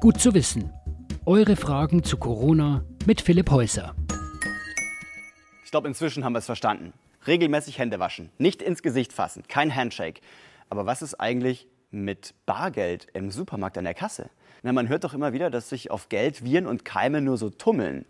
Gut zu wissen. Eure Fragen zu Corona mit Philipp Häuser. Ich glaube, inzwischen haben wir es verstanden. Regelmäßig Hände waschen, nicht ins Gesicht fassen, kein Handshake. Aber was ist eigentlich mit Bargeld im Supermarkt an der Kasse? Na, man hört doch immer wieder, dass sich auf Geld Viren und Keime nur so tummeln.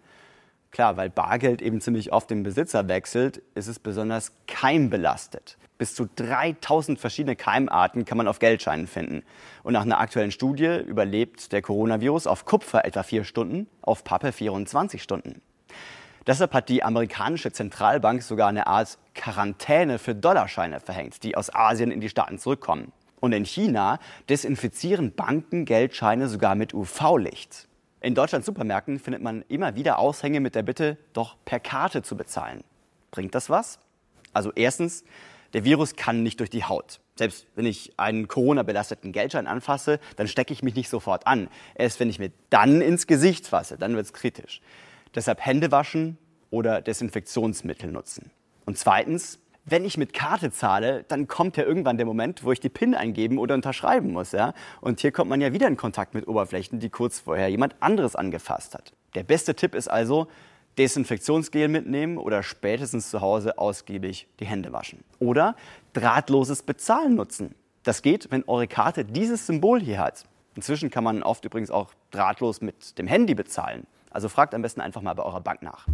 Klar, weil Bargeld eben ziemlich oft den Besitzer wechselt, ist es besonders keimbelastet. Bis zu 3000 verschiedene Keimarten kann man auf Geldscheinen finden. Und nach einer aktuellen Studie überlebt der Coronavirus auf Kupfer etwa vier Stunden, auf Pappe 24 Stunden. Deshalb hat die amerikanische Zentralbank sogar eine Art Quarantäne für Dollarscheine verhängt, die aus Asien in die Staaten zurückkommen. Und in China desinfizieren Banken Geldscheine sogar mit UV-Licht. In Deutschlands Supermärkten findet man immer wieder Aushänge mit der Bitte, doch per Karte zu bezahlen. Bringt das was? Also erstens, der Virus kann nicht durch die Haut. Selbst wenn ich einen Corona-belasteten Geldschein anfasse, dann stecke ich mich nicht sofort an. Erst wenn ich mir dann ins Gesicht fasse, dann wird es kritisch. Deshalb Hände waschen oder Desinfektionsmittel nutzen. Und zweitens, wenn ich mit Karte zahle, dann kommt ja irgendwann der Moment, wo ich die PIN eingeben oder unterschreiben muss. Ja? Und hier kommt man ja wieder in Kontakt mit Oberflächen, die kurz vorher jemand anderes angefasst hat. Der beste Tipp ist also, Desinfektionsgel mitnehmen oder spätestens zu Hause ausgiebig die Hände waschen. Oder drahtloses Bezahlen nutzen. Das geht, wenn eure Karte dieses Symbol hier hat. Inzwischen kann man oft übrigens auch drahtlos mit dem Handy bezahlen. Also fragt am besten einfach mal bei eurer Bank nach.